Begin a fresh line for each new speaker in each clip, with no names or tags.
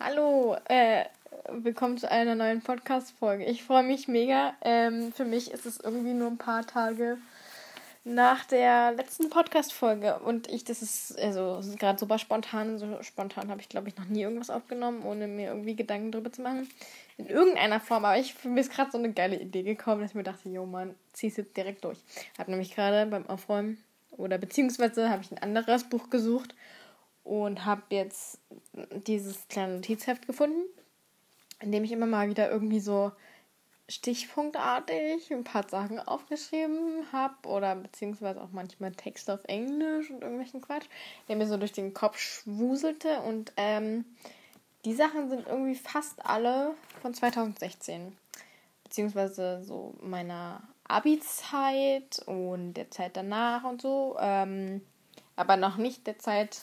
Hallo, äh, willkommen zu einer neuen Podcast-Folge. Ich freue mich mega. Ähm, für mich ist es irgendwie nur ein paar Tage nach der letzten Podcast-Folge und ich, das ist, also, gerade super spontan. So spontan habe ich, glaube ich, noch nie irgendwas aufgenommen, ohne mir irgendwie Gedanken drüber zu machen. In irgendeiner Form, aber ich, mich ist gerade so eine geile Idee gekommen, dass ich mir dachte, jo Mann, zieh's jetzt direkt durch. Habe nämlich gerade beim Aufräumen oder beziehungsweise habe ich ein anderes Buch gesucht und habe jetzt dieses kleine Notizheft gefunden, in dem ich immer mal wieder irgendwie so stichpunktartig ein paar Sachen aufgeschrieben habe oder beziehungsweise auch manchmal Text auf Englisch und irgendwelchen Quatsch, der mir so durch den Kopf schwuselte. Und ähm, die Sachen sind irgendwie fast alle von 2016 beziehungsweise so meiner Abi-Zeit und der Zeit danach und so, ähm, aber noch nicht der Zeit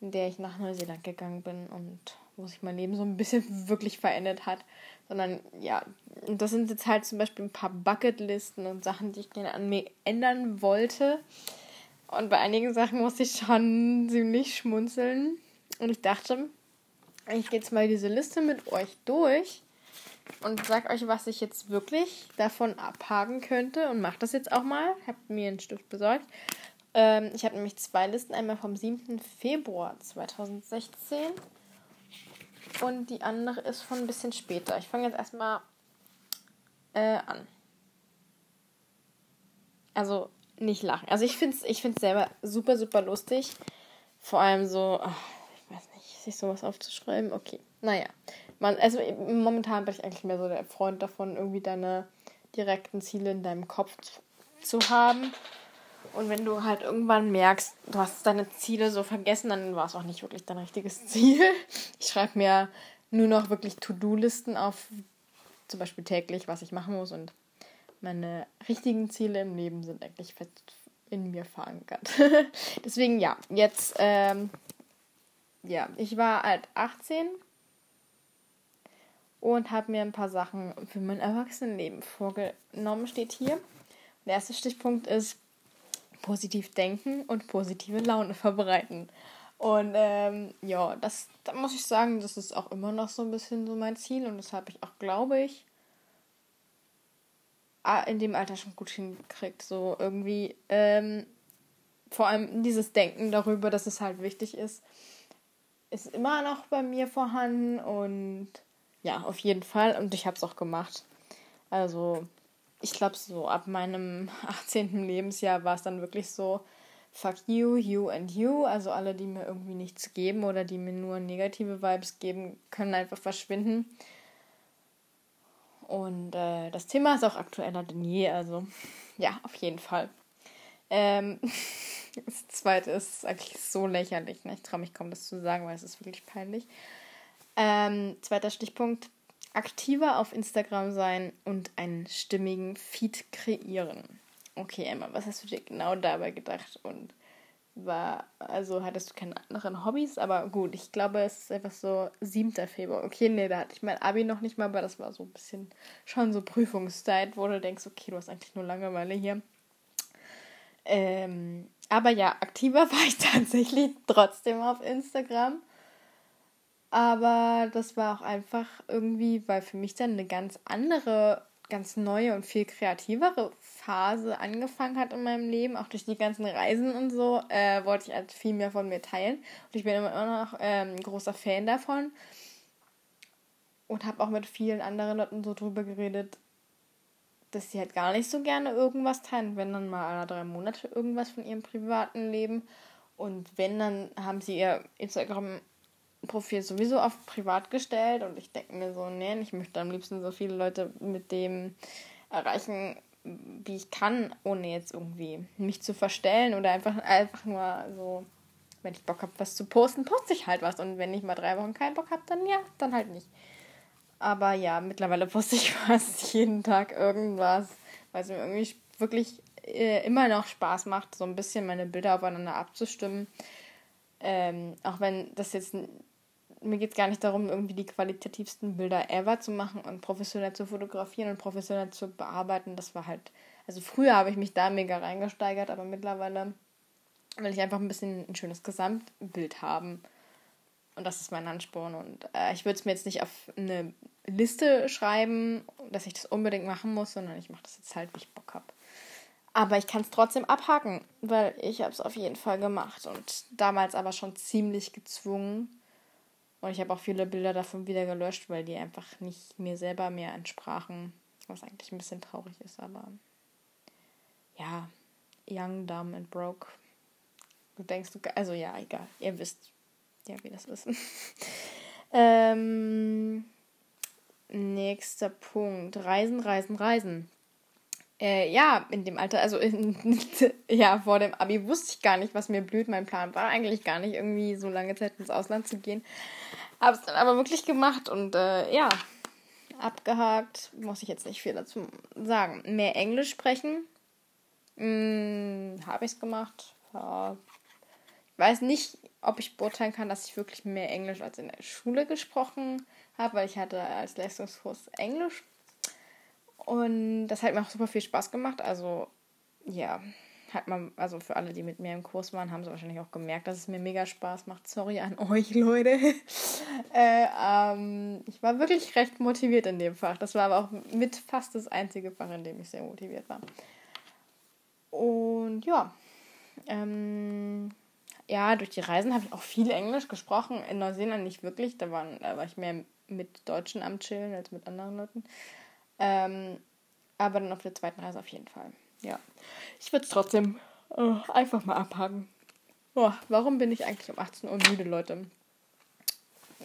in der ich nach Neuseeland gegangen bin und wo sich mein Leben so ein bisschen wirklich verändert hat. Sondern ja, das sind jetzt halt zum Beispiel ein paar Bucketlisten und Sachen, die ich gerne an mir ändern wollte. Und bei einigen Sachen musste ich schon ziemlich schmunzeln. Und ich dachte, ich gehe jetzt mal diese Liste mit euch durch und sag euch, was ich jetzt wirklich davon abhaken könnte und mache das jetzt auch mal. Habt mir einen Stift besorgt. Ähm, ich habe nämlich zwei Listen, einmal vom 7. Februar 2016 und die andere ist von ein bisschen später. Ich fange jetzt erstmal äh, an. Also nicht lachen. Also ich finde es ich find's selber super, super lustig. Vor allem so, oh, ich weiß nicht, sich sowas aufzuschreiben. Okay, naja. Man, also momentan bin ich eigentlich mehr so der Freund davon, irgendwie deine direkten Ziele in deinem Kopf zu haben und wenn du halt irgendwann merkst, du hast deine Ziele so vergessen, dann war es auch nicht wirklich dein richtiges Ziel. Ich schreibe mir nur noch wirklich To-Do-Listen auf, zum Beispiel täglich, was ich machen muss. Und meine richtigen Ziele im Leben sind eigentlich fest in mir verankert. Deswegen ja, jetzt, ähm, ja, ich war halt 18 und habe mir ein paar Sachen für mein Erwachsenenleben vorgenommen, steht hier. Der erste Stichpunkt ist, positiv denken und positive Laune verbreiten. Und ähm, ja, das, da muss ich sagen, das ist auch immer noch so ein bisschen so mein Ziel und das habe ich auch, glaube ich, in dem Alter schon gut hingekriegt. So irgendwie, ähm, vor allem dieses Denken darüber, dass es halt wichtig ist, ist immer noch bei mir vorhanden und ja, auf jeden Fall. Und ich habe es auch gemacht. Also ich glaube, so ab meinem 18. Lebensjahr war es dann wirklich so, fuck you, you and you. Also alle, die mir irgendwie nichts geben oder die mir nur negative Vibes geben, können einfach verschwinden. Und äh, das Thema ist auch aktueller denn je. Also ja, auf jeden Fall. Ähm, das zweite ist eigentlich so lächerlich. Ne? Ich traue mich kaum, das zu sagen, weil es ist wirklich peinlich. Ähm, zweiter Stichpunkt aktiver auf Instagram sein und einen stimmigen Feed kreieren. Okay, Emma, was hast du dir genau dabei gedacht? Und war, also hattest du keine anderen Hobbys? Aber gut, ich glaube, es ist einfach so 7. Februar. Okay, nee, da hatte ich mein Abi noch nicht mal, aber das war so ein bisschen schon so Prüfungszeit, wo du denkst, okay, du hast eigentlich nur Langeweile hier. Ähm, aber ja, aktiver war ich tatsächlich trotzdem auf Instagram. Aber das war auch einfach irgendwie, weil für mich dann eine ganz andere, ganz neue und viel kreativere Phase angefangen hat in meinem Leben, auch durch die ganzen Reisen und so, äh, wollte ich halt viel mehr von mir teilen. Und ich bin immer noch ähm, großer Fan davon. Und habe auch mit vielen anderen Leuten so drüber geredet, dass sie halt gar nicht so gerne irgendwas teilen, wenn dann mal alle drei Monate irgendwas von ihrem privaten Leben. Und wenn, dann haben sie ihr Instagram Profil sowieso auf privat gestellt und ich denke mir so, nee, ich möchte am liebsten so viele Leute mit dem erreichen, wie ich kann, ohne jetzt irgendwie mich zu verstellen oder einfach, einfach nur so, wenn ich Bock habe, was zu posten, poste ich halt was. Und wenn ich mal drei Wochen keinen Bock habe, dann ja, dann halt nicht. Aber ja, mittlerweile poste ich fast jeden Tag irgendwas, weil es mir irgendwie wirklich äh, immer noch Spaß macht, so ein bisschen meine Bilder aufeinander abzustimmen. Ähm, auch wenn das jetzt mir geht es gar nicht darum, irgendwie die qualitativsten Bilder ever zu machen und professionell zu fotografieren und professionell zu bearbeiten. Das war halt, also früher habe ich mich da mega reingesteigert, aber mittlerweile will ich einfach ein bisschen ein schönes Gesamtbild haben. Und das ist mein Ansporn. Und äh, ich würde es mir jetzt nicht auf eine Liste schreiben, dass ich das unbedingt machen muss, sondern ich mache das jetzt halt, wie ich Bock habe. Aber ich kann es trotzdem abhaken, weil ich habe es auf jeden Fall gemacht und damals aber schon ziemlich gezwungen. Und ich habe auch viele Bilder davon wieder gelöscht, weil die einfach nicht mir selber mehr entsprachen, was eigentlich ein bisschen traurig ist, aber ja, young, dumb and broke. Du denkst, du, also ja, egal, ihr wisst ja, wie das ist. ähm, nächster Punkt, Reisen, Reisen, Reisen. Äh, ja, in dem Alter, also in, ja, vor dem Abi wusste ich gar nicht, was mir blüht. Mein Plan war eigentlich gar nicht, irgendwie so lange Zeit ins Ausland zu gehen. Habe es dann aber wirklich gemacht und äh, ja, abgehakt. Muss ich jetzt nicht viel dazu sagen. Mehr Englisch sprechen. Hm, Habe ich es gemacht. Ja. Ich weiß nicht, ob ich beurteilen kann, dass ich wirklich mehr Englisch als in der Schule gesprochen habe, weil ich hatte als Leistungskurs Englisch und das hat mir auch super viel Spaß gemacht. Also, ja, hat man, also für alle, die mit mir im Kurs waren, haben sie wahrscheinlich auch gemerkt, dass es mir mega Spaß macht. Sorry an euch, Leute. äh, ähm, ich war wirklich recht motiviert in dem Fach. Das war aber auch mit fast das einzige Fach, in dem ich sehr motiviert war. Und ja, ähm, ja, durch die Reisen habe ich auch viel Englisch gesprochen. In Neuseeland nicht wirklich. Da, waren, da war ich mehr mit Deutschen am Chillen als mit anderen Leuten. Ähm, aber dann auf der zweiten Reise auf jeden Fall. Ja. Ich würde es trotzdem oh, einfach mal abhaken. Oh, warum bin ich eigentlich um 18 Uhr müde, Leute?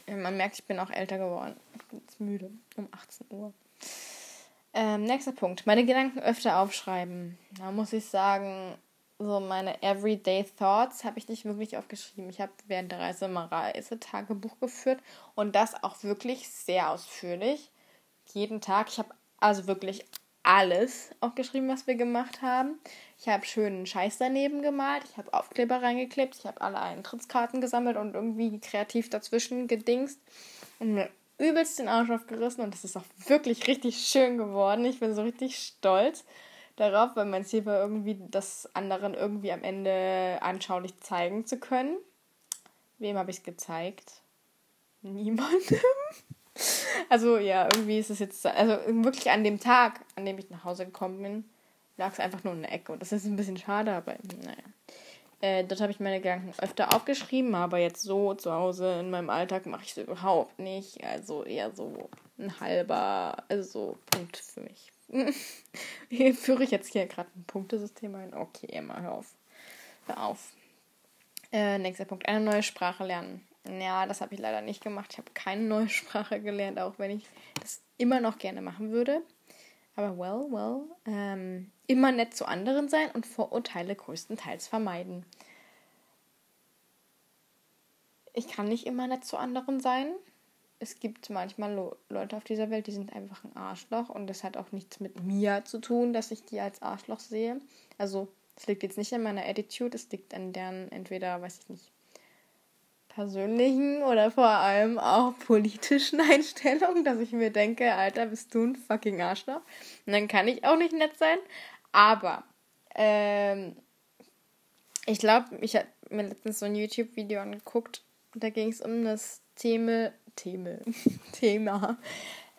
Man merkt, ich bin auch älter geworden. Ich bin jetzt müde. Um 18 Uhr. Ähm, nächster Punkt. Meine Gedanken öfter aufschreiben. Da muss ich sagen, so meine Everyday Thoughts habe ich nicht wirklich aufgeschrieben. Ich habe während der Reise immer Reisetagebuch geführt und das auch wirklich sehr ausführlich. Jeden Tag. Ich habe also wirklich alles aufgeschrieben, was wir gemacht haben. Ich habe schönen Scheiß daneben gemalt, ich habe Aufkleber reingeklebt, ich habe alle Eintrittskarten gesammelt und irgendwie kreativ dazwischen gedingst und mir übelst den Arsch aufgerissen und es ist auch wirklich richtig schön geworden. Ich bin so richtig stolz darauf, weil mein Ziel war irgendwie, das anderen irgendwie am Ende anschaulich zeigen zu können. Wem habe ich es gezeigt? Niemandem. Also ja, irgendwie ist es jetzt, also wirklich an dem Tag, an dem ich nach Hause gekommen bin, lag es einfach nur in der Ecke. Und das ist ein bisschen schade, aber naja. Äh, dort habe ich meine Gedanken öfter aufgeschrieben, aber jetzt so zu Hause in meinem Alltag mache ich es überhaupt nicht. Also eher so ein halber, also so Punkt für mich. hier führe ich jetzt hier gerade ein Punktesystem ein. Okay, Emma, hör auf. Hör auf. Äh, nächster Punkt. Eine neue Sprache lernen. Ja, das habe ich leider nicht gemacht. Ich habe keine neue Sprache gelernt, auch wenn ich das immer noch gerne machen würde. Aber well, well. Ähm, immer nett zu anderen sein und Vorurteile größtenteils vermeiden. Ich kann nicht immer nett zu anderen sein. Es gibt manchmal Leute auf dieser Welt, die sind einfach ein Arschloch und das hat auch nichts mit mir zu tun, dass ich die als Arschloch sehe. Also, es liegt jetzt nicht an meiner Attitude, es liegt an deren entweder, weiß ich nicht, persönlichen oder vor allem auch politischen Einstellungen, dass ich mir denke, Alter, bist du ein fucking Arschloch. Und dann kann ich auch nicht nett sein. Aber ähm, ich glaube, ich habe mir letztens so ein YouTube-Video angeguckt. Da ging es um das Thema, Thema, Thema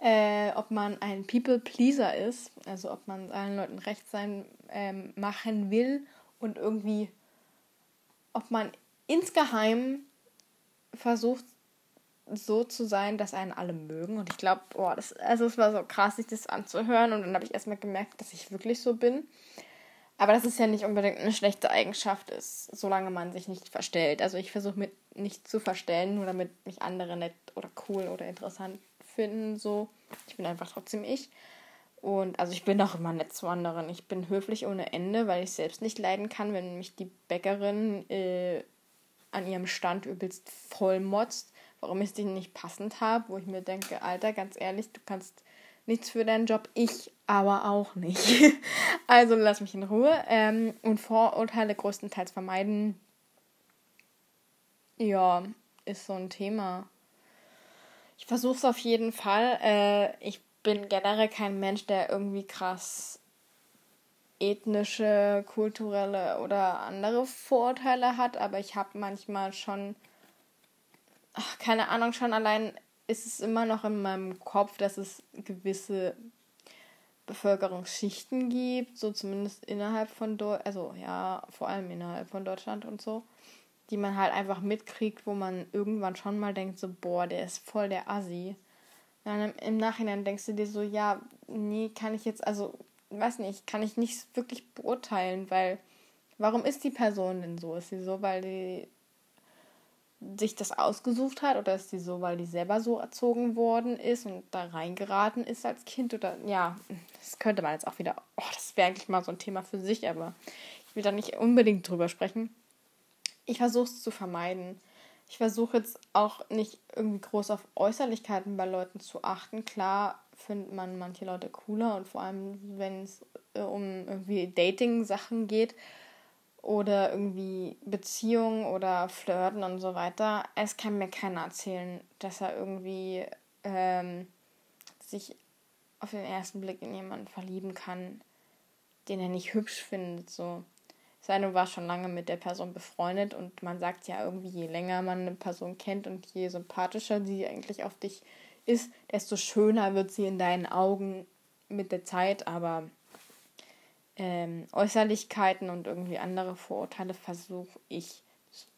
äh, ob man ein People-Pleaser ist, also ob man allen Leuten recht sein ähm, machen will und irgendwie, ob man insgeheim versucht so zu sein, dass einen alle mögen. Und ich glaube, boah, das, also es war so krass, sich das anzuhören. Und dann habe ich erstmal gemerkt, dass ich wirklich so bin. Aber dass es ja nicht unbedingt eine schlechte Eigenschaft ist, solange man sich nicht verstellt. Also ich versuche mit nicht zu verstellen, nur damit mich andere nett oder cool oder interessant finden. So, ich bin einfach trotzdem ich. Und also ich bin auch immer nett zu anderen. Ich bin höflich ohne Ende, weil ich selbst nicht leiden kann, wenn mich die Bäckerin äh, an ihrem Stand übelst voll motzt, warum ich den nicht passend habe, wo ich mir denke, Alter, ganz ehrlich, du kannst nichts für deinen Job, ich aber auch nicht. also lass mich in Ruhe ähm, und Vorurteile größtenteils vermeiden. Ja, ist so ein Thema. Ich versuche es auf jeden Fall. Äh, ich bin generell kein Mensch, der irgendwie krass ethnische, kulturelle oder andere Vorurteile hat, aber ich habe manchmal schon ach, keine Ahnung, schon allein ist es immer noch in meinem Kopf, dass es gewisse Bevölkerungsschichten gibt, so zumindest innerhalb von Deutschland, also ja, vor allem innerhalb von Deutschland und so, die man halt einfach mitkriegt, wo man irgendwann schon mal denkt, so, boah, der ist voll der Assi. Dann im Nachhinein denkst du dir so, ja, nee, kann ich jetzt, also, weiß nicht, kann ich nicht wirklich beurteilen, weil, warum ist die Person denn so? Ist sie so, weil die sich das ausgesucht hat oder ist die so, weil die selber so erzogen worden ist und da reingeraten ist als Kind oder ja, das könnte man jetzt auch wieder, oh, das wäre eigentlich mal so ein Thema für sich, aber ich will da nicht unbedingt drüber sprechen. Ich versuche es zu vermeiden. Ich versuche jetzt auch nicht irgendwie groß auf Äußerlichkeiten bei Leuten zu achten. Klar findet man manche Leute cooler und vor allem, wenn es äh, um irgendwie Dating-Sachen geht, oder irgendwie Beziehungen oder Flirten und so weiter. Es kann mir keiner erzählen, dass er irgendwie ähm, sich auf den ersten Blick in jemanden verlieben kann, den er nicht hübsch findet. So. Sei du war schon lange mit der Person befreundet und man sagt ja irgendwie, je länger man eine Person kennt und je sympathischer sie eigentlich auf dich ist, desto schöner wird sie in deinen Augen mit der Zeit, aber ähm, Äußerlichkeiten und irgendwie andere Vorurteile versuche ich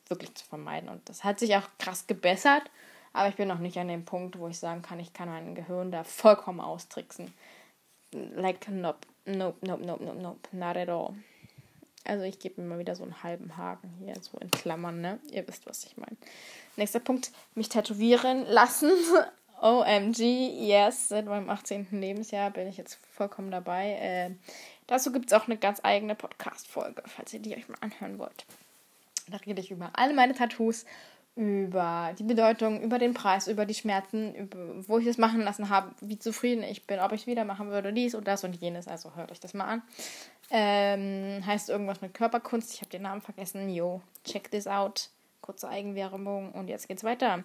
wirklich zu vermeiden. Und das hat sich auch krass gebessert, aber ich bin noch nicht an dem Punkt, wo ich sagen kann, ich kann mein Gehirn da vollkommen austricksen. Like, nope, nope, nope, nope, nope, nope, not at all. Also ich gebe mir mal wieder so einen halben Haken hier, so in Klammern, ne? Ihr wisst, was ich meine. Nächster Punkt, mich tätowieren lassen. OMG, yes, seit meinem 18. Lebensjahr bin ich jetzt vollkommen dabei. Äh, Dazu gibt es auch eine ganz eigene Podcast-Folge, falls ihr die euch mal anhören wollt. Da rede ich über alle meine Tattoos, über die Bedeutung, über den Preis, über die Schmerzen, über, wo ich es machen lassen habe, wie zufrieden ich bin, ob ich es wieder machen würde, dies und das und jenes. Also hört euch das mal an. Ähm, heißt irgendwas mit Körperkunst. Ich habe den Namen vergessen. Jo, check this out. Kurze Eigenwerbung und jetzt geht's weiter.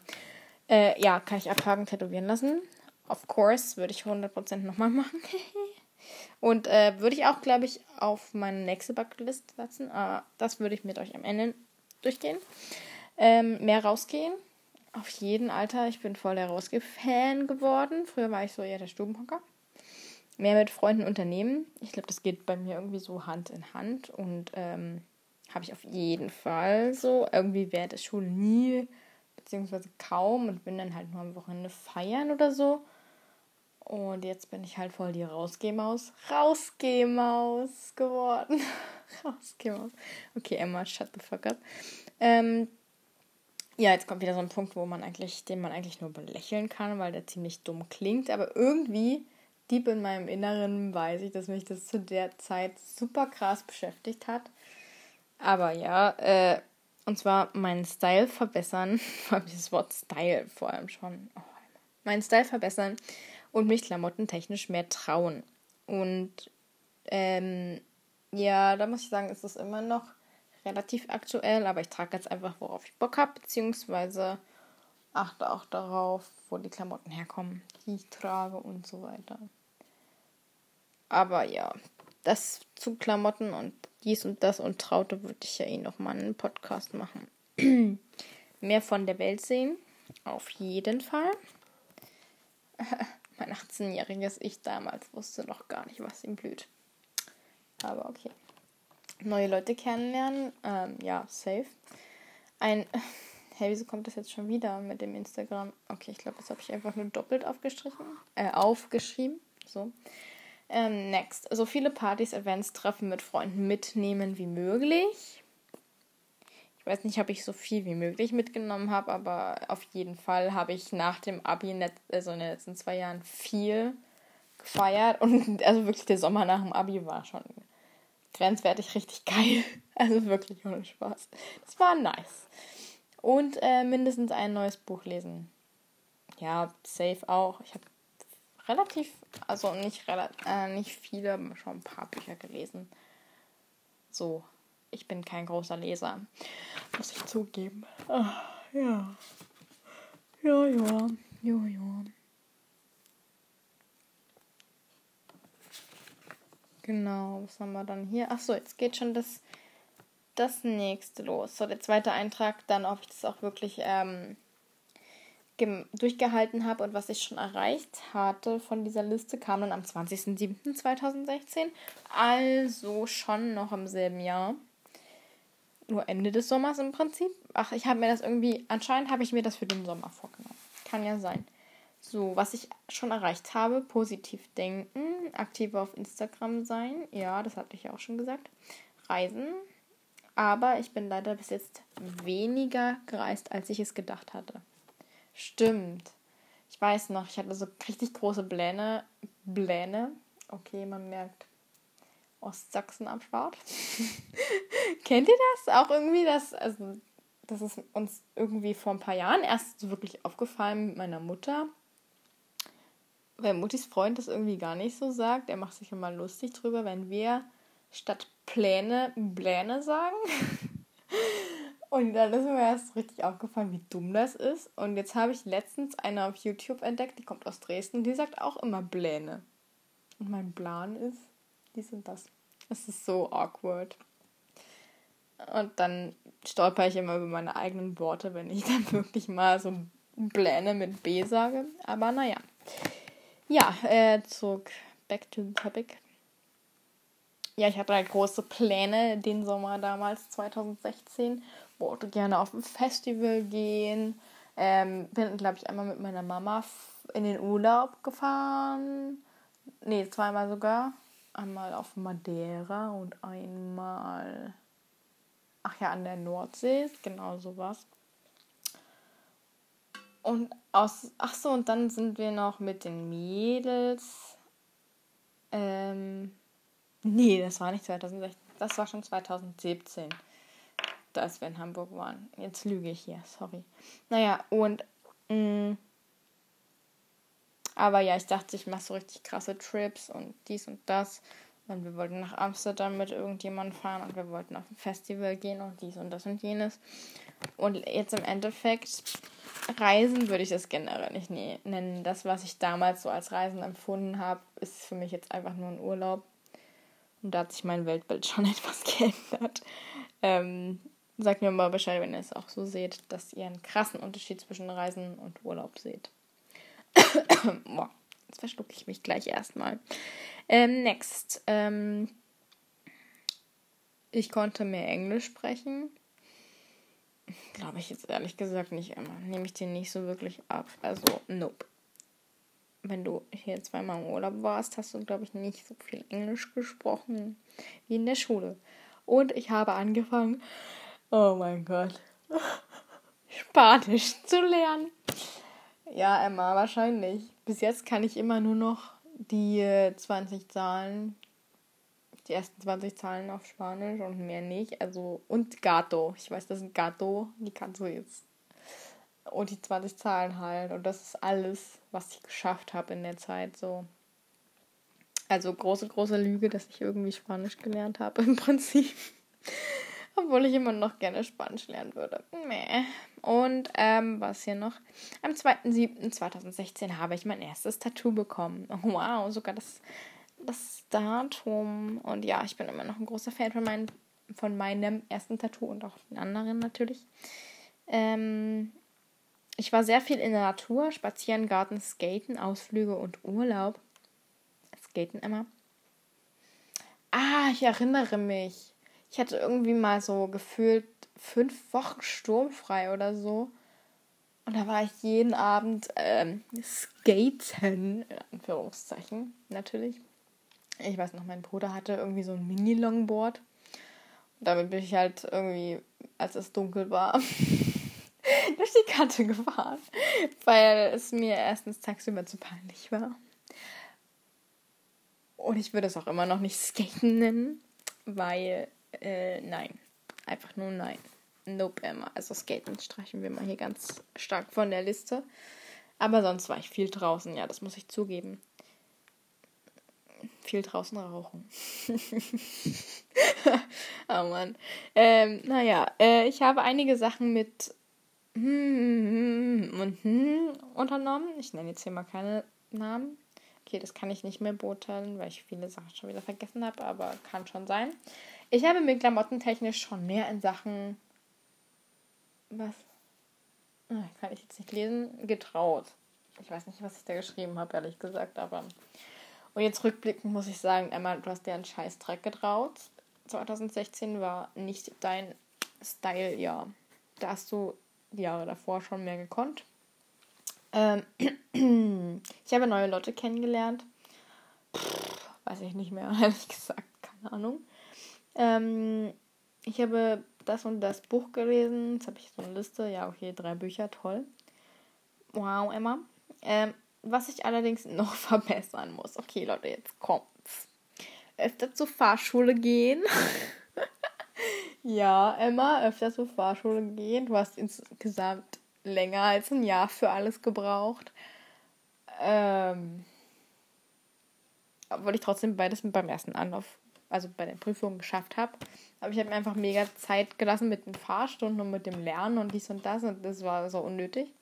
Äh, ja, kann ich abhaken, tätowieren lassen. Of course, würde ich 100% nochmal machen. Und äh, würde ich auch, glaube ich, auf meine nächste Bucketlist setzen. Äh, das würde ich mit euch am Ende durchgehen. Ähm, mehr rausgehen. Auf jeden Alter. Ich bin voll der Rausgeh-Fan geworden. Früher war ich so eher der Stubenhocker. Mehr mit Freunden unternehmen. Ich glaube, das geht bei mir irgendwie so Hand in Hand. Und ähm, habe ich auf jeden Fall so. Irgendwie während der Schule nie, beziehungsweise kaum. Und bin dann halt nur am Wochenende feiern oder so. Und jetzt bin ich halt voll die Rausgehmaus. Rausgehmaus geworden. Rausgehmaus. Okay, Emma, shut the fuck up. Ähm, ja, jetzt kommt wieder so ein Punkt, wo man eigentlich, den man eigentlich nur belächeln kann, weil der ziemlich dumm klingt. Aber irgendwie, deep in meinem Inneren, weiß ich, dass mich das zu der Zeit super krass beschäftigt hat. Aber ja, äh, und zwar meinen Style verbessern. Vor allem dieses Wort Style vor allem schon. Oh, meinen Style verbessern und mich klamottentechnisch mehr trauen. Und ähm, ja, da muss ich sagen, ist es immer noch relativ aktuell, aber ich trage jetzt einfach, worauf ich Bock habe, beziehungsweise achte auch darauf, wo die Klamotten herkommen, die ich trage und so weiter. Aber ja, das zu Klamotten und dies und das und Traute würde ich ja eh nochmal einen Podcast machen. Mehr von der Welt sehen, auf jeden Fall. Mein 18-jähriges Ich damals wusste noch gar nicht, was ihm blüht. Aber okay. Neue Leute kennenlernen, ähm, ja, safe. Ein. Hey, wieso kommt das jetzt schon wieder mit dem Instagram? Okay, ich glaube, das habe ich einfach nur doppelt aufgestrichen. Äh, aufgeschrieben. So. Ähm, next. So viele Partys, Events, Treffen mit Freunden mitnehmen wie möglich. Ich weiß nicht, ob ich so viel wie möglich mitgenommen habe, aber auf jeden Fall habe ich nach dem Abi, also in den letzten zwei Jahren, viel gefeiert. Und also wirklich der Sommer nach dem Abi war schon grenzwertig richtig geil. Also wirklich ohne Spaß. Das war nice. Und äh, mindestens ein neues Buch lesen. Ja, safe auch. Ich habe relativ, also nicht, äh, nicht viele, schon ein paar Bücher gelesen. So, ich bin kein großer Leser. Muss ich zugeben. Ach, ja. Ja, ja. Ja, ja. Genau, was haben wir dann hier? Achso, jetzt geht schon das, das nächste los. So, der zweite Eintrag, dann, ob ich das auch wirklich ähm, durchgehalten habe und was ich schon erreicht hatte von dieser Liste, kam dann am 20.07.2016. Also schon noch im selben Jahr. Nur Ende des Sommers im Prinzip. Ach, ich habe mir das irgendwie, anscheinend habe ich mir das für den Sommer vorgenommen. Kann ja sein. So, was ich schon erreicht habe, positiv denken, aktiv auf Instagram sein, ja, das hatte ich ja auch schon gesagt. Reisen, aber ich bin leider bis jetzt weniger gereist, als ich es gedacht hatte. Stimmt. Ich weiß noch, ich hatte so richtig große Pläne. Pläne. Okay, man merkt Ostsachsen am Start. Kennt ihr das? Auch irgendwie, das, also, das ist uns irgendwie vor ein paar Jahren erst so wirklich aufgefallen mit meiner Mutter. Weil Muttis Freund das irgendwie gar nicht so sagt. Er macht sich immer lustig drüber, wenn wir statt Pläne Pläne sagen. Und dann ist mir erst richtig aufgefallen, wie dumm das ist. Und jetzt habe ich letztens eine auf YouTube entdeckt, die kommt aus Dresden, die sagt auch immer Pläne. Und mein Plan ist, dies und das. Es ist so awkward. Und dann stolper ich immer über meine eigenen Worte, wenn ich dann wirklich mal so Pläne mit B sage. Aber naja. Ja, äh, zurück. Back to the topic ja, ich hatte halt große Pläne den Sommer damals, 2016. Wollte gerne auf ein Festival gehen. Ähm, bin, glaube ich, einmal mit meiner Mama in den Urlaub gefahren. Nee, zweimal sogar. Einmal auf Madeira und einmal. Ach ja, an der Nordsee. Genau sowas. Und aus. Ach so, und dann sind wir noch mit den Mädels. Ähm Nee, das war nicht 2016. Das war schon 2017, dass wir in Hamburg waren. Jetzt lüge ich hier, sorry. Naja, und. Mh, mm, aber ja, ich dachte, ich mache so richtig krasse Trips und dies und das. Und wir wollten nach Amsterdam mit irgendjemandem fahren und wir wollten auf ein Festival gehen und dies und das und jenes. Und jetzt im Endeffekt, Reisen würde ich das generell nicht nennen. Das, was ich damals so als Reisen empfunden habe, ist für mich jetzt einfach nur ein Urlaub. Und da hat sich mein Weltbild schon etwas geändert. Ähm, sagt mir mal Bescheid, wenn ihr es auch so seht, dass ihr einen krassen Unterschied zwischen Reisen und Urlaub seht. Boah, jetzt verschlucke ich mich gleich erstmal. Ähm, next. Ähm, ich konnte mehr Englisch sprechen. Glaube ich jetzt ehrlich gesagt nicht immer. Nehme ich den nicht so wirklich ab. Also, nope wenn du hier zweimal im Urlaub warst, hast du, glaube ich, nicht so viel Englisch gesprochen wie in der Schule. Und ich habe angefangen, oh mein Gott, Spanisch zu lernen. Ja, Emma, wahrscheinlich. Bis jetzt kann ich immer nur noch die 20 Zahlen, die ersten 20 Zahlen auf Spanisch und mehr nicht. Also, und Gato. Ich weiß, das ist Gato, die kannst du jetzt und die 20 Zahlen halt. Und das ist alles, was ich geschafft habe in der Zeit. So. Also große, große Lüge, dass ich irgendwie Spanisch gelernt habe im Prinzip. Obwohl ich immer noch gerne Spanisch lernen würde. Meh. Und ähm, was hier noch? Am 2.7.2016 habe ich mein erstes Tattoo bekommen. wow, sogar das, das Datum. Und ja, ich bin immer noch ein großer Fan von, mein, von meinem ersten Tattoo und auch den anderen natürlich. Ähm, ich war sehr viel in der Natur, spazieren, Garten, Skaten, Ausflüge und Urlaub. Skaten immer. Ah, ich erinnere mich. Ich hatte irgendwie mal so gefühlt fünf Wochen sturmfrei oder so. Und da war ich jeden Abend ähm, skaten, in Anführungszeichen, natürlich. Ich weiß noch, mein Bruder hatte irgendwie so ein Mini-Longboard. Damit bin ich halt irgendwie, als es dunkel war, durch die Kante gefahren, weil es mir erstens tagsüber zu peinlich war. Und ich würde es auch immer noch nicht Skaten nennen, weil, äh, nein. Einfach nur nein. Nope, Emma. Also Skaten streichen wir mal hier ganz stark von der Liste. Aber sonst war ich viel draußen, ja, das muss ich zugeben. Viel draußen rauchen. oh Mann. Ähm, naja, äh, ich habe einige Sachen mit hm, und hm unternommen. Ich nenne jetzt hier mal keine Namen. Okay, das kann ich nicht mehr beurteilen, weil ich viele Sachen schon wieder vergessen habe, aber kann schon sein. Ich habe mir klamottentechnisch schon mehr in Sachen. Was? kann ich jetzt nicht lesen, getraut. Ich weiß nicht, was ich da geschrieben habe, ehrlich gesagt, aber. Und jetzt rückblickend muss ich sagen, Emma, du hast dir einen Scheißdreck getraut. 2016 war nicht dein Style, ja. Da hast du die Jahre davor schon mehr gekonnt. Ähm, ich habe neue Leute kennengelernt. Pff, weiß ich nicht mehr, ehrlich gesagt, keine Ahnung. Ähm, ich habe das und das Buch gelesen. Jetzt habe ich so eine Liste. Ja, okay, drei Bücher, toll. Wow, Emma. Ähm, was ich allerdings noch verbessern muss. Okay, Leute, jetzt kommt's. Öfter zur Fahrschule gehen. ja, Emma, öfter zur Fahrschule gehen. Du hast insgesamt länger als ein Jahr für alles gebraucht. Ähm, obwohl ich trotzdem beides beim ersten Anlauf, also bei der Prüfung geschafft habe. Aber ich habe mir einfach mega Zeit gelassen mit den Fahrstunden und mit dem Lernen und dies und das und das war so unnötig.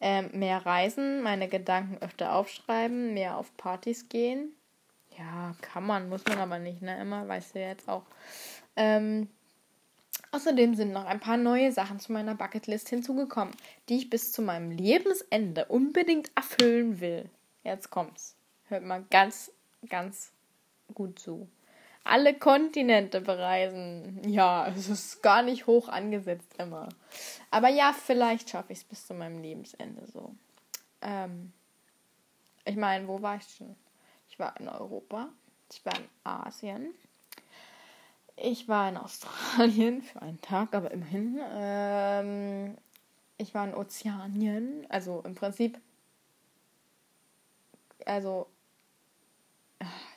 Ähm, mehr reisen, meine Gedanken öfter aufschreiben, mehr auf Partys gehen. Ja, kann man, muss man aber nicht, ne? Immer, weißt du jetzt auch. Ähm, außerdem sind noch ein paar neue Sachen zu meiner Bucketlist hinzugekommen, die ich bis zu meinem Lebensende unbedingt erfüllen will. Jetzt kommt's. Hört mal ganz, ganz gut zu alle Kontinente bereisen. Ja, es ist gar nicht hoch angesetzt immer. Aber ja, vielleicht schaffe ich es bis zu meinem Lebensende so. Ähm, ich meine, wo war ich schon? Ich war in Europa, ich war in Asien, ich war in Australien für einen Tag, aber immerhin. Ähm, ich war in Ozeanien, also im Prinzip, also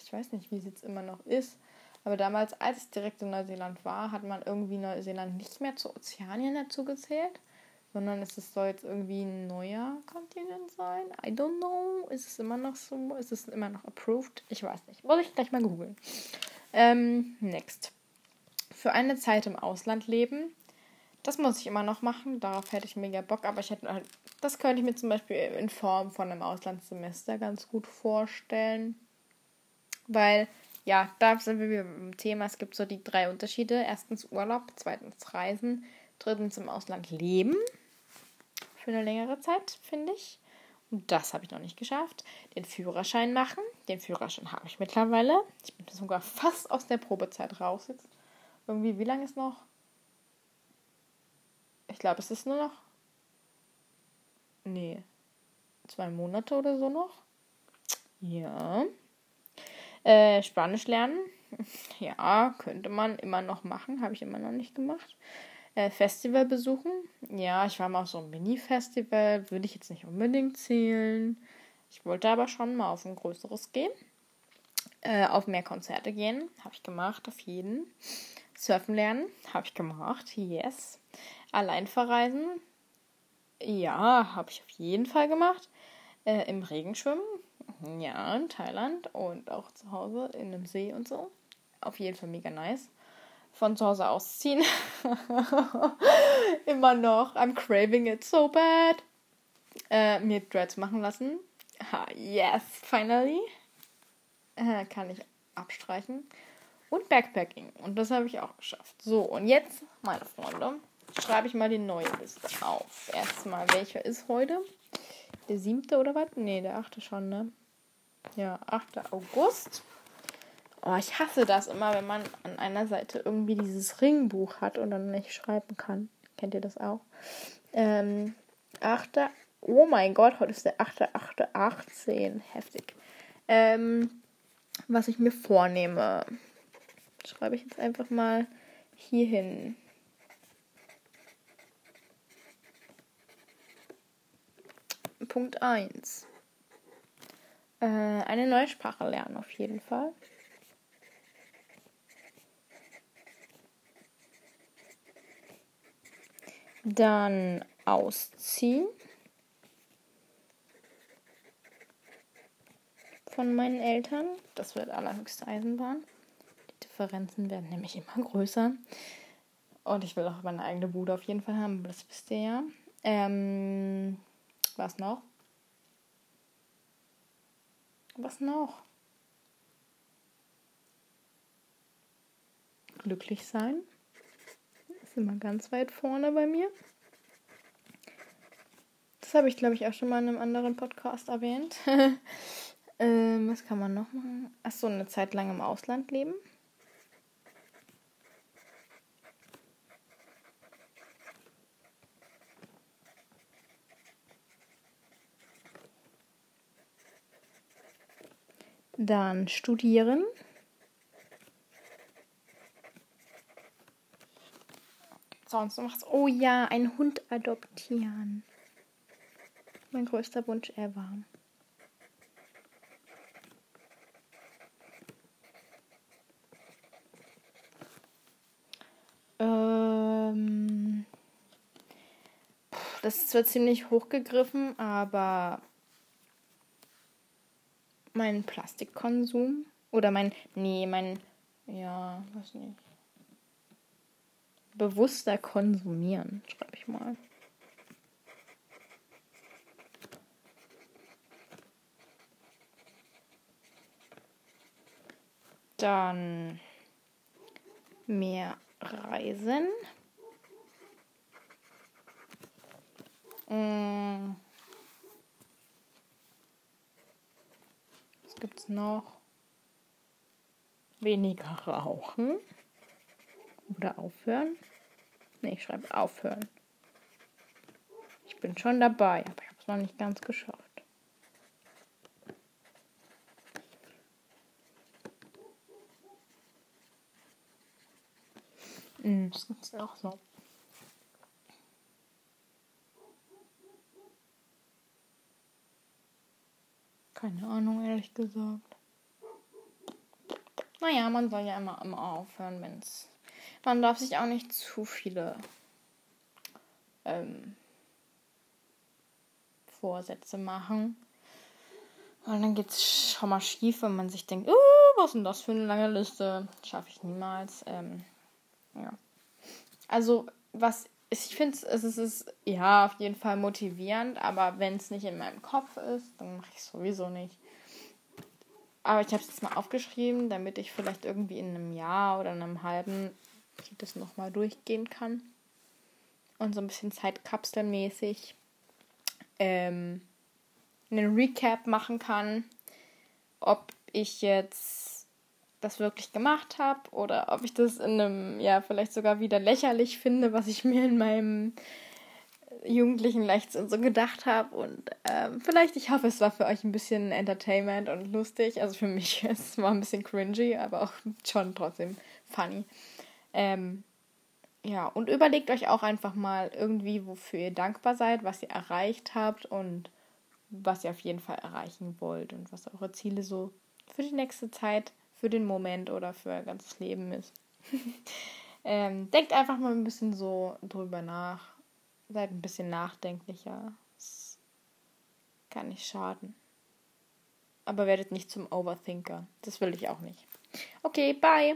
ich weiß nicht, wie es jetzt immer noch ist. Aber damals, als ich direkt in Neuseeland war, hat man irgendwie Neuseeland nicht mehr zu Ozeanien dazu gezählt, sondern es soll jetzt irgendwie ein neuer Kontinent sein. I don't know. Ist es immer noch so? Ist es immer noch approved? Ich weiß nicht. Muss ich gleich mal googeln. Ähm, next. Für eine Zeit im Ausland leben. Das muss ich immer noch machen. Darauf hätte ich mega Bock. Aber ich hätte halt, das könnte ich mir zum Beispiel in Form von einem Auslandssemester ganz gut vorstellen. Weil ja, da sind wir wieder beim Thema. Es gibt so die drei Unterschiede. Erstens Urlaub, zweitens Reisen, drittens im Ausland leben. Für eine längere Zeit, finde ich. Und das habe ich noch nicht geschafft. Den Führerschein machen. Den Führerschein habe ich mittlerweile. Ich bin sogar fast aus der Probezeit raus jetzt. Irgendwie, wie lange ist noch? Ich glaube, es ist nur noch. Nee. Zwei Monate oder so noch. Ja. Äh, Spanisch lernen. Ja, könnte man immer noch machen. Habe ich immer noch nicht gemacht. Äh, Festival besuchen. Ja, ich war mal auf so einem Mini-Festival. Würde ich jetzt nicht unbedingt zählen. Ich wollte aber schon mal auf ein größeres gehen. Äh, auf mehr Konzerte gehen. Habe ich gemacht, auf jeden. Surfen lernen. Habe ich gemacht. Yes. Allein verreisen. Ja, habe ich auf jeden Fall gemacht. Äh, Im Regen schwimmen. Ja, in Thailand und auch zu Hause in einem See und so. Auf jeden Fall mega nice. Von zu Hause ausziehen. Immer noch. I'm craving it so bad. Äh, mir Dreads machen lassen. Ha, yes, finally. Äh, kann ich abstreichen. Und Backpacking. Und das habe ich auch geschafft. So, und jetzt, meine Freunde, schreibe ich mal die neue Liste auf. Erstmal, welcher ist heute? Der siebte oder was? Nee, der achte schon, ne? Ja, 8. August. Oh, ich hasse das immer, wenn man an einer Seite irgendwie dieses Ringbuch hat und dann nicht schreiben kann. Kennt ihr das auch? Ähm, 8. Oh mein Gott, heute ist der 8.8.18. Heftig. Ähm, was ich mir vornehme. Schreibe ich jetzt einfach mal hier hin. Punkt 1. Äh, eine neue Sprache lernen auf jeden Fall. Dann ausziehen von meinen Eltern. Das wird allerhöchste Eisenbahn. Die Differenzen werden nämlich immer größer. Und ich will auch meine eigene Bude auf jeden Fall haben, das wisst ihr ja. Ähm, was noch? Was noch? Glücklich sein. Ist immer ganz weit vorne bei mir. Das habe ich, glaube ich, auch schon mal in einem anderen Podcast erwähnt. ähm, was kann man noch machen? Achso, eine Zeit lang im Ausland leben. Dann studieren. Sonst was. Oh ja, einen Hund adoptieren. Mein größter Wunsch ever. Ähm, das ist zwar ziemlich hochgegriffen, aber mein Plastikkonsum oder mein, nee, mein, ja, weiß nicht, bewusster konsumieren, schreibe ich mal. Dann mehr Reisen. Mm. Was gibt's noch? Weniger rauchen. Oder aufhören. Ne, ich schreibe aufhören. Ich bin schon dabei, aber ich habe es noch nicht ganz geschafft. Mm, das gibt es auch so. Keine Ahnung, ehrlich gesagt. Naja, man soll ja immer, immer aufhören, es. Man darf sich auch nicht zu viele ähm, Vorsätze machen. Und dann geht es schon mal schief, wenn man sich denkt, oh, was ist denn das für eine lange Liste? Schaffe ich niemals. Ähm, ja. Also, was ich finde, es ist ja auf jeden Fall motivierend, aber wenn es nicht in meinem Kopf ist, dann mache ich es sowieso nicht. Aber ich habe es jetzt mal aufgeschrieben, damit ich vielleicht irgendwie in einem Jahr oder einem halben das nochmal durchgehen kann. Und so ein bisschen Zeitkapselmäßig ähm, einen Recap machen kann, ob ich jetzt das wirklich gemacht habe oder ob ich das in einem, ja, vielleicht sogar wieder lächerlich finde, was ich mir in meinem jugendlichen Leichtsinn so gedacht habe. Und ähm, vielleicht, ich hoffe, es war für euch ein bisschen Entertainment und lustig. Also für mich, es war ein bisschen cringy, aber auch schon trotzdem funny. Ähm, ja, und überlegt euch auch einfach mal irgendwie, wofür ihr dankbar seid, was ihr erreicht habt und was ihr auf jeden Fall erreichen wollt und was eure Ziele so für die nächste Zeit sind für den Moment oder für ein ganzes Leben ist. ähm, denkt einfach mal ein bisschen so drüber nach. Seid ein bisschen nachdenklicher. Das kann nicht schaden. Aber werdet nicht zum Overthinker. Das will ich auch nicht. Okay, bye.